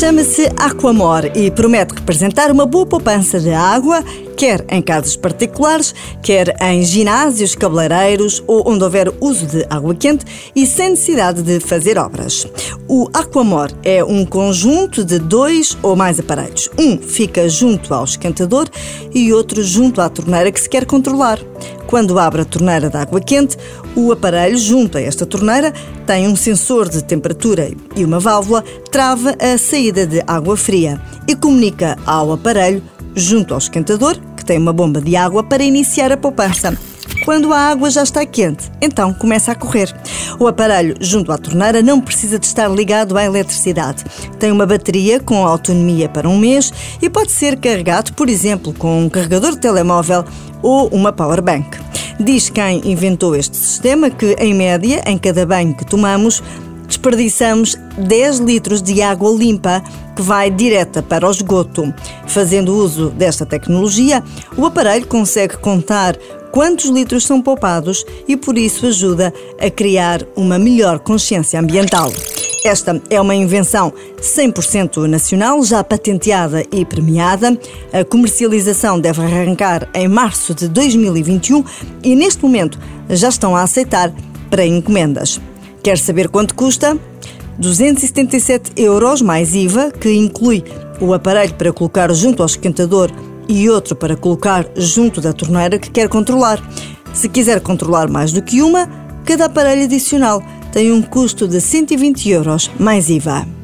Chama-se Aquamor e promete representar uma boa poupança de água, quer em casas particulares, quer em ginásios, cabeleireiros ou onde houver uso de água quente e sem necessidade de fazer obras. O Aquamor é um conjunto de dois ou mais aparelhos. Um fica junto ao esquentador e outro junto à torneira que se quer controlar. Quando abre a torneira de água quente, o aparelho junto a esta torneira tem um sensor de temperatura e uma válvula trava a saída de água fria e comunica ao aparelho junto ao esquentador, que tem uma bomba de água para iniciar a poupança. Quando a água já está quente, então começa a correr. O aparelho junto à torneira não precisa de estar ligado à eletricidade. Tem uma bateria com autonomia para um mês e pode ser carregado, por exemplo, com um carregador de telemóvel ou uma power bank. Diz quem inventou este sistema que, em média, em cada banho que tomamos, desperdiçamos 10 litros de água limpa que vai direta para o esgoto. Fazendo uso desta tecnologia, o aparelho consegue contar quantos litros são poupados e, por isso, ajuda a criar uma melhor consciência ambiental. Esta é uma invenção 100% nacional, já patenteada e premiada. A comercialização deve arrancar em março de 2021 e, neste momento, já estão a aceitar para encomendas. Quer saber quanto custa? 277 euros mais IVA, que inclui o aparelho para colocar junto ao esquentador e outro para colocar junto da torneira que quer controlar. Se quiser controlar mais do que uma, cada aparelho adicional tem um custo de 120 euros mais IVA.